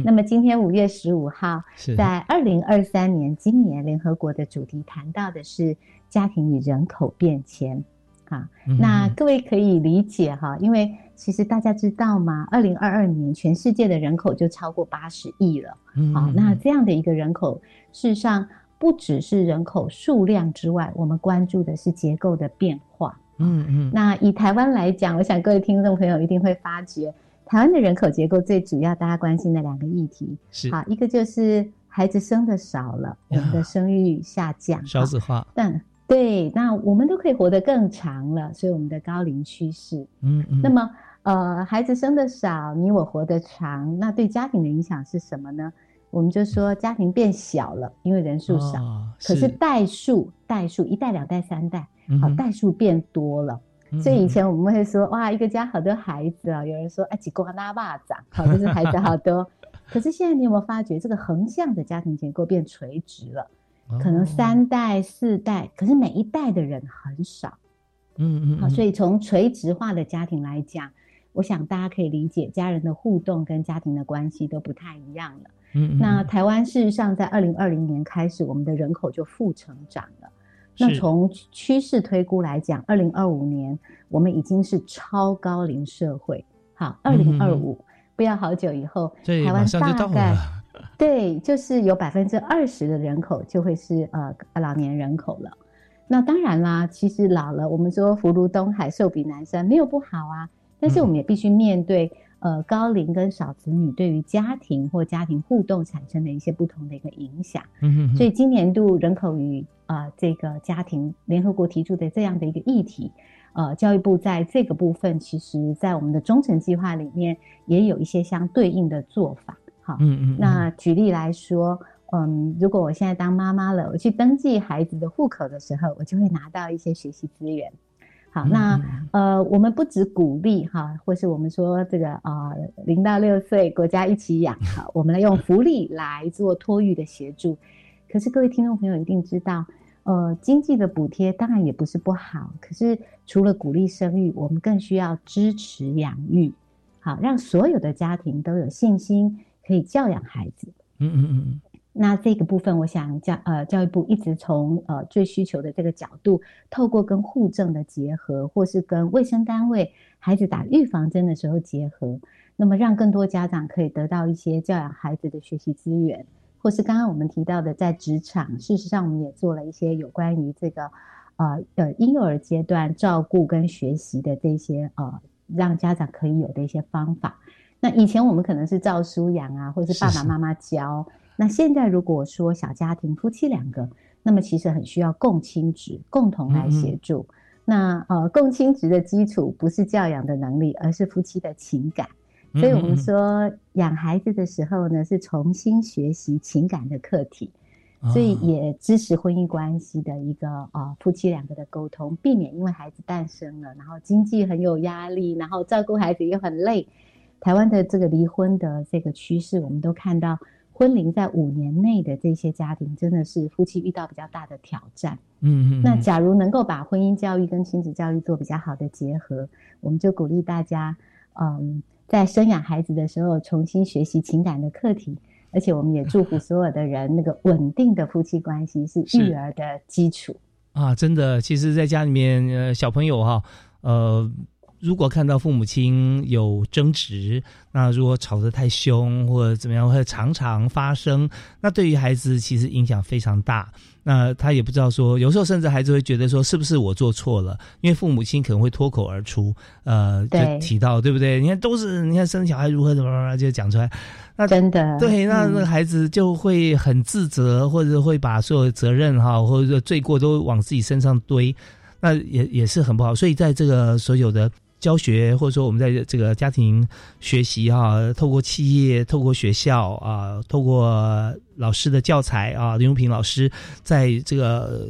那么今天五月十五号，在二零二三年，今年联合国的主题谈到的是家庭与人口变迁。啊，那各位可以理解哈，因为其实大家知道吗？二零二二年全世界的人口就超过八十亿了。好，那这样的一个人口，事实上不只是人口数量之外，我们关注的是结构的变化。嗯嗯。那以台湾来讲，我想各位听众朋友一定会发觉，台湾的人口结构最主要大家关心的两个议题，是好一个就是孩子生的少了，我们的生育下降，少子化。但对，那我们都可以活得更长了，所以我们的高龄趋势，嗯嗯，那么呃，孩子生的少，你我活得长，那对家庭的影响是什么呢？我们就说家庭变小了，因为人数少，可是代数代数一代两代三代，好代数变多了，所以以前我们会说哇，一个家好多孩子啊，有人说哎几瓜拉巴掌，好就是孩子好多，(laughs) 可是现在你有没有发觉这个横向的家庭结构变垂直了？可能三代四代，可是每一代的人很少，嗯嗯，好，所以从垂直化的家庭来讲，我想大家可以理解，家人的互动跟家庭的关系都不太一样了。嗯，那台湾事实上在二零二零年开始，我们的人口就负成长了。那从趋势推估来讲，二零二五年我们已经是超高龄社会。好，二零二五不要好久以后，台湾大概。(laughs) 对，就是有百分之二十的人口就会是呃老年人口了。那当然啦，其实老了，我们说福如东海，寿比南山，没有不好啊。但是我们也必须面对呃高龄跟少子女对于家庭或家庭互动产生的一些不同的一个影响。嗯哼。所以今年度人口与啊这个家庭联合国提出的这样的一个议题，呃，教育部在这个部分，其实在我们的中程计划里面也有一些相对应的做法。好，嗯嗯，那举例来说，嗯，如果我现在当妈妈了，我去登记孩子的户口的时候，我就会拿到一些学习资源。好，那呃，我们不只鼓励哈，或是我们说这个啊，零到六岁国家一起养，(laughs) 哈，我们来用福利来做托育的协助。可是各位听众朋友一定知道，呃，经济的补贴当然也不是不好，可是除了鼓励生育，我们更需要支持养育，好，让所有的家庭都有信心。可以教养孩子，嗯嗯嗯那这个部分，我想教呃教育部一直从呃最需求的这个角度，透过跟护政的结合，或是跟卫生单位孩子打预防针的时候结合，那么让更多家长可以得到一些教养孩子的学习资源，或是刚刚我们提到的在职场，事实上我们也做了一些有关于这个呃呃婴幼儿阶段照顾跟学习的这些呃让家长可以有的一些方法。那以前我们可能是照书养啊，或者是爸爸妈妈教。那现在如果说小家庭夫妻两个，那么其实很需要共亲职，共同来协助。那呃，共亲职的基础不是教养的能力，而是夫妻的情感。所以我们说养孩子的时候呢，是重新学习情感的课题。所以也支持婚姻关系的一个呃夫妻两个的沟通，避免因为孩子诞生了，然后经济很有压力，然后照顾孩子又很累。台湾的这个离婚的这个趋势，我们都看到婚龄在五年内的这些家庭，真的是夫妻遇到比较大的挑战。嗯嗯。那假如能够把婚姻教育跟亲子教育做比较好的结合，我们就鼓励大家，嗯，在生养孩子的时候重新学习情感的课题。而且我们也祝福所有的人，那个稳定的夫妻关系是育儿的基础啊！真的，其实，在家里面，呃，小朋友哈，呃，如果看到父母亲有争执，那如果吵得太凶或者怎么样，或者常常发生，那对于孩子其实影响非常大。那他也不知道说，有时候甚至孩子会觉得说，是不是我做错了？因为父母亲可能会脱口而出，呃，就提到对不对？你看都是你看生小孩如何怎么就讲出来，那真的对，那那个孩子就会很自责，或者会把所有的责任哈，或者说罪过都往自己身上堆，那也也是很不好。所以在这个所有的。教学或者说我们在这个家庭学习哈，透过企业、透过学校啊，透过老师的教材啊，林永平老师在这个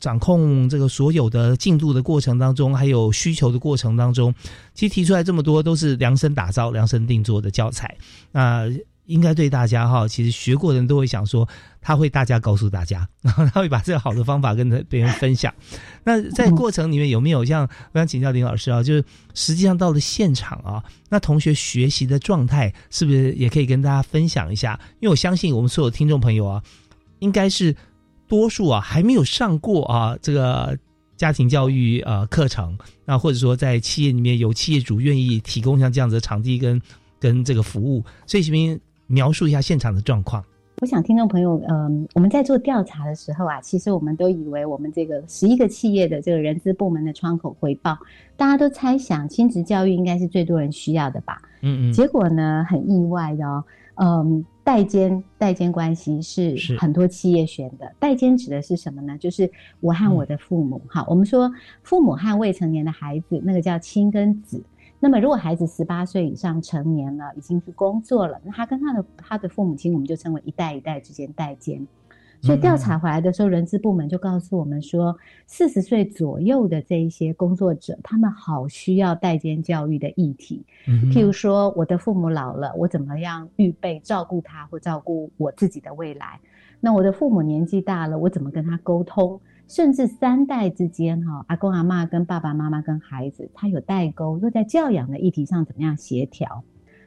掌控这个所有的进度的过程当中，还有需求的过程当中，其实提出来这么多都是量身打造、量身定做的教材。那应该对大家哈，其实学过的人都会想说，他会大家告诉大家，(laughs) 然后他会把这个好的方法跟别人分享。(laughs) 那在过程里面有没有像我想请教林老师啊，就是实际上到了现场啊，那同学学习的状态是不是也可以跟大家分享一下？因为我相信我们所有听众朋友啊，应该是多数啊还没有上过啊这个家庭教育呃课程，那或者说在企业里面有企业主愿意提供像这样子的场地跟跟这个服务，所以这边。描述一下现场的状况。我想听众朋友，嗯，我们在做调查的时候啊，其实我们都以为我们这个十一个企业的这个人资部门的窗口回报，大家都猜想亲子教育应该是最多人需要的吧？嗯嗯。结果呢，很意外的哦，嗯，代间代间关系是很多企业选的。代间指的是什么呢？就是我和我的父母。好，我们说父母和未成年的孩子，那个叫亲跟子。那么，如果孩子十八岁以上成年了，已经去工作了，那他跟他的他的父母亲，我们就称为一代一代之间代间。所以调查回来的时候，人资部门就告诉我们说，四十岁左右的这一些工作者，他们好需要代间教育的议题。譬如说，我的父母老了，我怎么样预备照顾他或照顾我自己的未来？那我的父母年纪大了，我怎么跟他沟通？甚至三代之间，哈，阿公阿妈跟爸爸妈妈跟孩子，他有代沟，又在教养的议题上怎么样协调？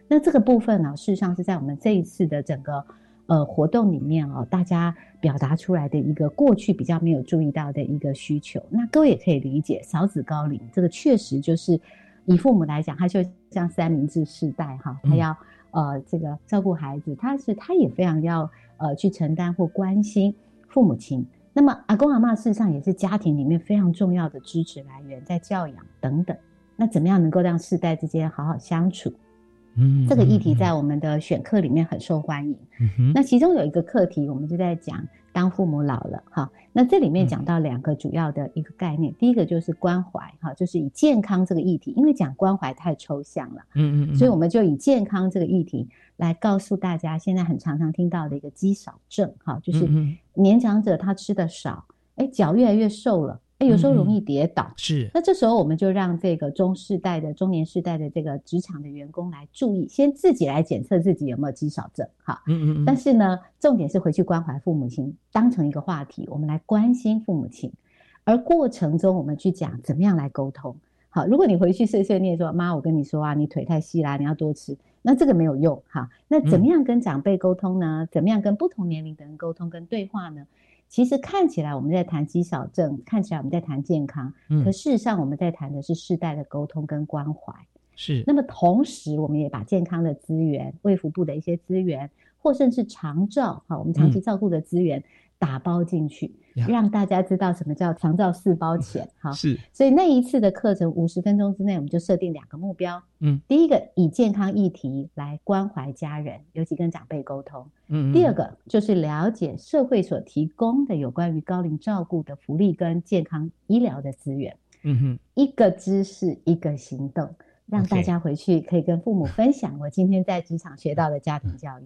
那这个部分呢，事实上是在我们这一次的整个呃活动里面哦，大家表达出来的一个过去比较没有注意到的一个需求。那各位也可以理解，少子高龄这个确实就是以父母来讲，他就像三明治世代哈，他要呃这个照顾孩子，他是他也非常要呃去承担或关心父母亲。那么阿公阿妈事实上也是家庭里面非常重要的支持来源，在教养等等。那怎么样能够让世代之间好好相处？嗯，这个议题在我们的选课里面很受欢迎。嗯那其中有一个课题，我们就在讲当父母老了哈。那这里面讲到两个主要的一个概念，第一个就是关怀哈，就是以健康这个议题，因为讲关怀太抽象了。嗯嗯。所以我们就以健康这个议题。来告诉大家，现在很常常听到的一个肌少症，哈，就是年长者他吃的少，哎，脚越来越瘦了，哎，有时候容易跌倒。是，那这时候我们就让这个中世代的中年世代的这个职场的员工来注意，先自己来检测自己有没有肌少症，哈，嗯嗯。但是呢，重点是回去关怀父母亲，当成一个话题，我们来关心父母亲，而过程中我们去讲怎么样来沟通。好，如果你回去碎碎念说，妈，我跟你说啊，你腿太细啦，你要多吃。那这个没有用哈，那怎么样跟长辈沟通呢？怎么样跟不同年龄的人沟通跟对话呢？其实看起来我们在谈肌少症，看起来我们在谈健康，可事实上我们在谈的是世代的沟通跟关怀。是。那么同时，我们也把健康的资源、卫福部的一些资源，或甚至长照哈，我们长期照顾的资源。打包进去，让大家知道什么叫长照四包钱哈。是，所以那一次的课程五十分钟之内，我们就设定两个目标。嗯，第一个以健康议题来关怀家人，尤其跟长辈沟通。嗯，第二个就是了解社会所提供的有关于高龄照顾的福利跟健康医疗的资源。嗯哼，一个知识一个行动。让大家回去可以跟父母分享我今天在职场学到的家庭教育。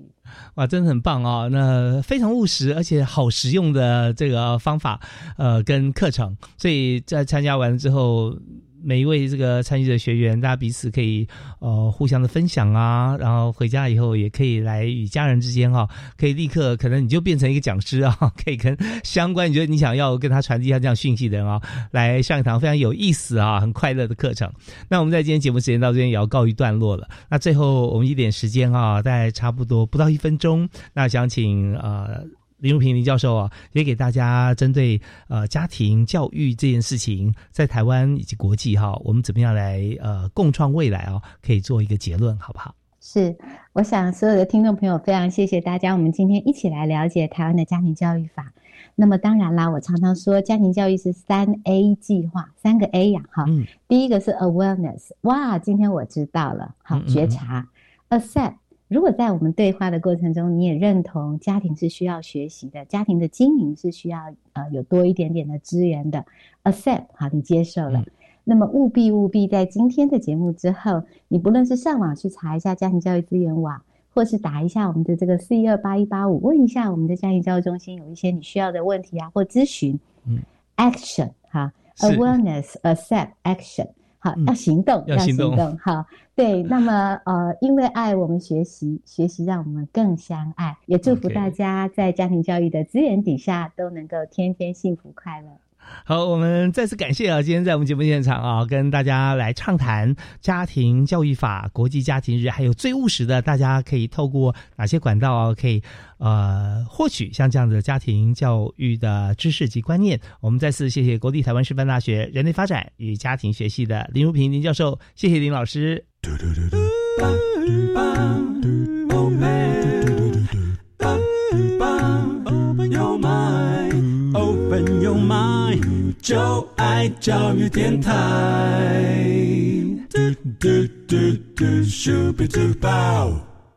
哇，真的很棒哦！那非常务实而且好实用的这个方法，呃，跟课程，所以在参加完之后。每一位这个参与的学员，大家彼此可以呃互相的分享啊，然后回家以后也可以来与家人之间哈，可以立刻可能你就变成一个讲师啊，可以跟相关你觉得你想要跟他传递一下这样讯息的人啊，来上一堂非常有意思啊、很快乐的课程。那我们在今天节目时间到这边也要告一段落了。那最后我们一点时间啊，大概差不多不到一分钟，那想请呃。林如平林教授啊，也给大家针对呃家庭教育这件事情，在台湾以及国际哈，我们怎么样来呃共创未来啊？可以做一个结论，好不好？是，我想所有的听众朋友，非常谢谢大家，我们今天一起来了解台湾的家庭教育法。那么当然啦，我常常说家庭教育是三 A 计划，三个 A 呀，哈。嗯。第一个是 awareness，哇，今天我知道了，好，觉察；accept。如果在我们对话的过程中，你也认同家庭是需要学习的，家庭的经营是需要呃有多一点点的资源的，accept 好，你接受了，那么务必务必在今天的节目之后，你不论是上网去查一下家庭教育资源网，或是打一下我们的这个四一二八一八五，问一下我们的家庭教育中心有一些你需要的问题啊，或咨询，嗯，action 哈，awareness，accept，action。好，要行动，要行动。好，对，那么呃，因为爱我们学习，学习让我们更相爱，也祝福大家在家庭教育的资源底下都能够天天幸福快乐。(laughs) 好，我们再次感谢啊，今天在我们节目现场啊，跟大家来畅谈家庭教育法、国际家庭日，还有最务实的，大家可以透过哪些管道，可以呃获取像这样的家庭教育的知识及观念。我们再次谢谢国立台湾师范大学人类发展与家庭学系的林如平林教授，谢谢林老师。Open 就爱教育电台。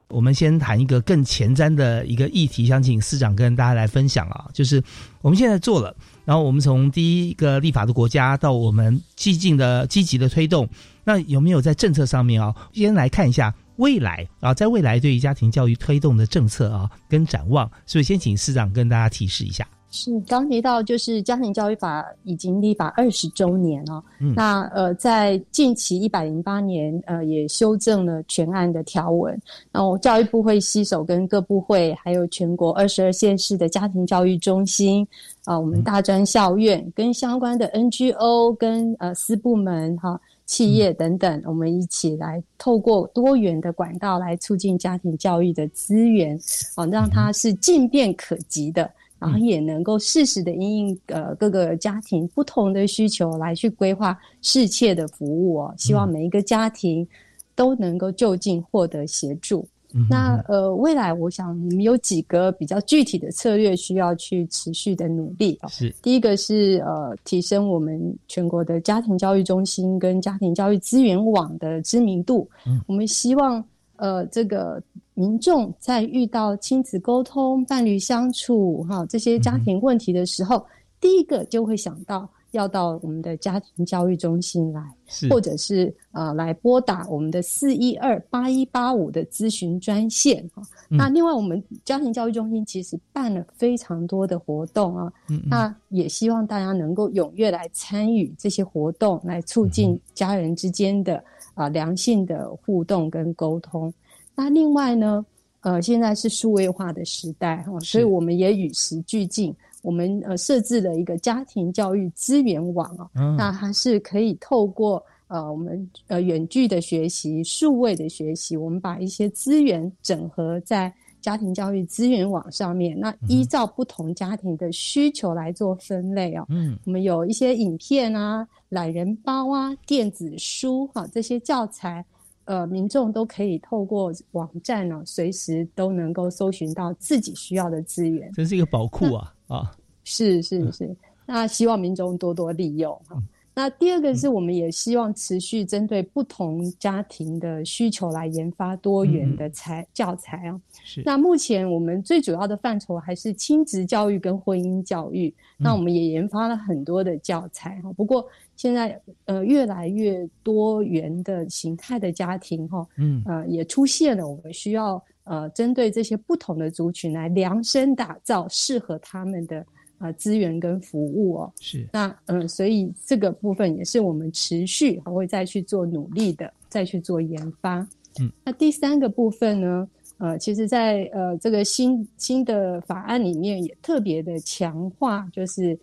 我们先谈一个更前瞻的一个议题，想请司长跟大家来分享啊，就是我们现在做了，然后我们从第一个立法的国家到我们激进的积极的推动，那有没有在政策上面啊，先来看一下未来啊，在未来对于家庭教育推动的政策啊跟展望，所以先请司长跟大家提示一下。是刚提到，就是家庭教育法已经立法二十周年哦。那呃，在近期一百零八年，呃，也修正了全案的条文。然后教育部会携手跟各部会，还有全国二十二县市的家庭教育中心啊，我们大专校院跟相关的 NGO 跟呃私部门哈、企业等等，我们一起来透过多元的管道来促进家庭教育的资源，啊，让它是近便可及的。然后也能够适时的因应呃各个家庭不同的需求来去规划适切的服务哦，希望每一个家庭都能够就近获得协助。那呃未来我想我们有几个比较具体的策略需要去持续的努力哦。是第一个是呃提升我们全国的家庭教育中心跟家庭教育资源网的知名度。嗯，我们希望呃这个。民众在遇到亲子沟通、伴侣相处、哈这些家庭问题的时候，第一个就会想到要到我们的家庭教育中心来，或者是啊来拨打我们的四一二八一八五的咨询专线哈。那另外，我们家庭教育中心其实办了非常多的活动啊，那也希望大家能够踊跃来参与这些活动，来促进家人之间的啊良性的互动跟沟通。那另外呢，呃，现在是数位化的时代哈，所以我们也与时俱进，我们呃设置了一个家庭教育资源网啊，那它是可以透过呃我们呃远距的学习、数位的学习，我们把一些资源整合在家庭教育资源网上面，那依照不同家庭的需求来做分类哦。嗯，我们有一些影片啊、懒人包啊、电子书哈这些教材。呃，民众都可以透过网站呢，随时都能够搜寻到自己需要的资源，真是一个宝库啊！啊，是是是，那希望民众多多利用哈。那第二个是我们也希望持续针对不同家庭的需求来研发多元的材教材啊。是。那目前我们最主要的范畴还是亲子教育跟婚姻教育。那我们也研发了很多的教材哈。不过现在呃越来越多元的形态的家庭哈，嗯呃也出现了，我们需要呃针对这些不同的族群来量身打造适合他们的。啊，资源跟服务哦，是那嗯，所以这个部分也是我们持续还会再去做努力的，再去做研发。嗯，那第三个部分呢，呃，其实，在呃这个新新的法案里面也特别的强化，就是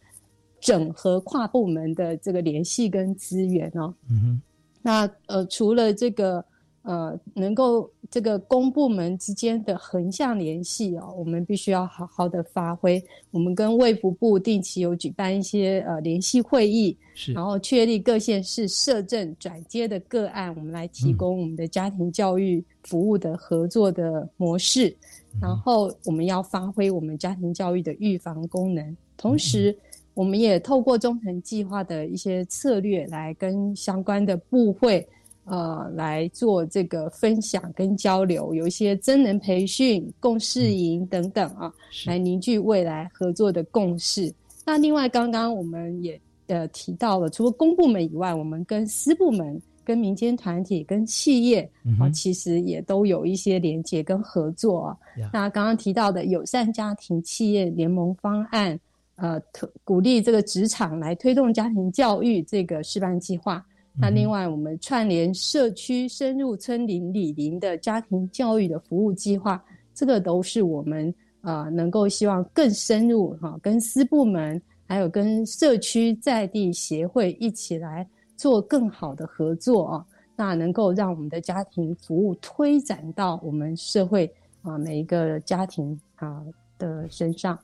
整合跨部门的这个联系跟资源哦。嗯哼，那呃，除了这个。呃，能够这个公部门之间的横向联系哦，我们必须要好好的发挥。我们跟卫福部定期有举办一些呃联系会议，是，然后确立各县市社政转接的个案，我们来提供我们的家庭教育服务的合作的模式。然后我们要发挥我们家庭教育的预防功能，同时我们也透过中层计划的一些策略来跟相关的部会。呃，来做这个分享跟交流，有一些真人培训、共事营等等啊，来凝聚未来合作的共识。那另外，刚刚我们也呃提到了，除了公部门以外，我们跟私部门、跟民间团体、跟企业啊，其实也都有一些连接跟合作啊。那刚刚提到的友善家庭企业联盟方案，呃，鼓励这个职场来推动家庭教育这个示范计划。那另外，我们串联社区、深入村林里邻的家庭教育的服务计划，这个都是我们呃能够希望更深入哈，跟私部门还有跟社区在地协会一起来做更好的合作啊，那能够让我们的家庭服务推展到我们社会啊每一个家庭啊的身上。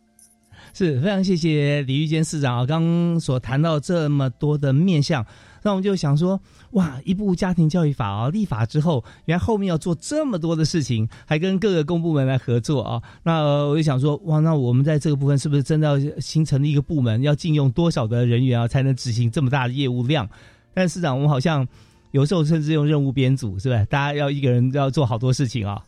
是非常谢谢李玉坚市长啊，刚所谈到这么多的面向。那我们就想说，哇，一部家庭教育法啊，立法之后，原来后面要做这么多的事情，还跟各个公部门来合作啊。那我就想说，哇，那我们在这个部分是不是真的要新成一个部门，要禁用多少的人员啊，才能执行这么大的业务量？但市长，我们好像有时候甚至用任务编组，是不是？大家要一个人要做好多事情啊。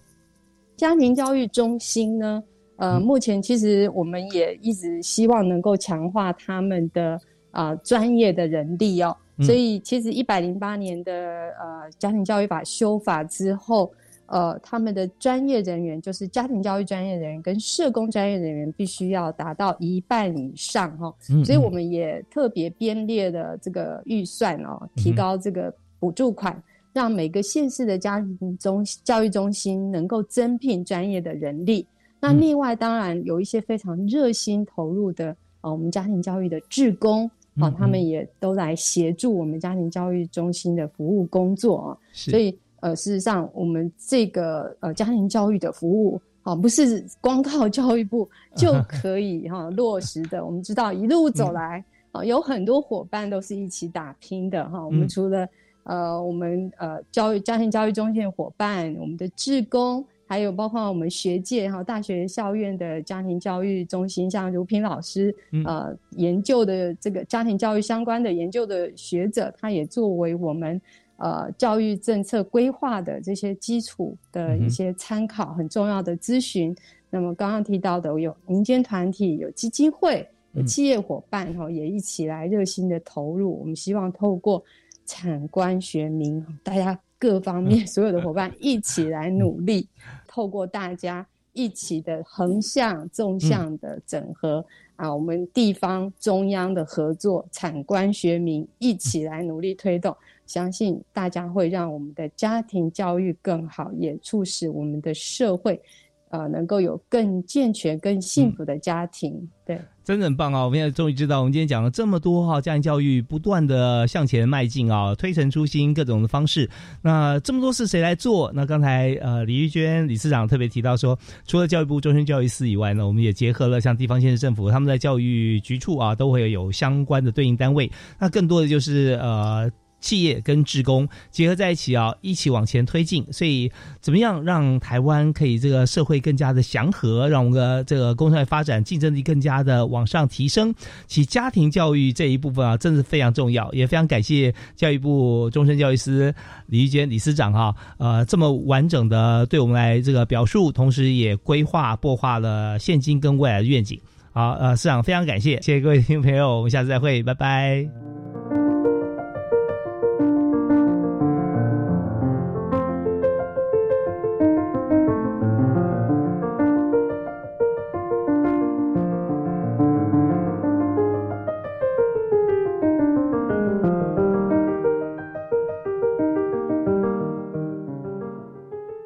家庭教育中心呢，呃，目前其实我们也一直希望能够强化他们的啊专业的人力哦。所以，其实一百零八年的呃家庭教育法修法之后，呃，他们的专业人员，就是家庭教育专业人员跟社工专业人员，必须要达到一半以上哈。所以，我们也特别编列的这个预算哦，提高这个补助款，让每个县市的家庭中教育中心能够增聘专业的人力。那另外，当然有一些非常热心投入的啊，我们家庭教育的志工。啊，他们也都来协助我们家庭教育中心的服务工作啊，所以呃，事实上我们这个呃家庭教育的服务啊，不是光靠教育部 (laughs) 就可以哈落实的。我们知道一路走来啊，有很多伙伴都是一起打拼的哈。我们除了呃我们呃教育家庭教育中心的伙伴，我们的志工。还有包括我们学界哈，大学校院的家庭教育中心，像如平老师，呃，研究的这个家庭教育相关的研究的学者，他也作为我们呃教育政策规划的这些基础的一些参考，很重要的咨询。那么刚刚提到的有民间团体、有基金会、有企业伙伴哈，也一起来热心的投入。我们希望透过产官学民大家。各方面所有的伙伴一起来努力，(laughs) 透过大家一起的横向、纵向的整合啊，我们地方、中央的合作，产官学民一起来努力推动，相信大家会让我们的家庭教育更好，也促使我们的社会。呃，能够有更健全、更幸福的家庭，对，真的很棒啊！我们现在终于知道，我们今天讲了这么多哈，家庭教育不断的向前迈进啊，推陈出新，各种的方式。那这么多事谁来做？那刚才呃，李玉娟理事长特别提到说，除了教育部终身教育司以外呢，我们也结合了像地方县市政府，他们在教育局处啊，都会有相关的对应单位。那更多的就是呃。企业跟职工结合在一起啊，一起往前推进。所以，怎么样让台湾可以这个社会更加的祥和，让我们的这个工商业发展竞争力更加的往上提升？其家庭教育这一部分啊，真的非常重要，也非常感谢教育部终身教育司李玉娟李司长哈，呃，这么完整的对我们来这个表述，同时也规划擘画了现今跟未来的愿景。好，呃，司长非常感谢，谢谢各位听众朋友，我们下次再会，拜拜。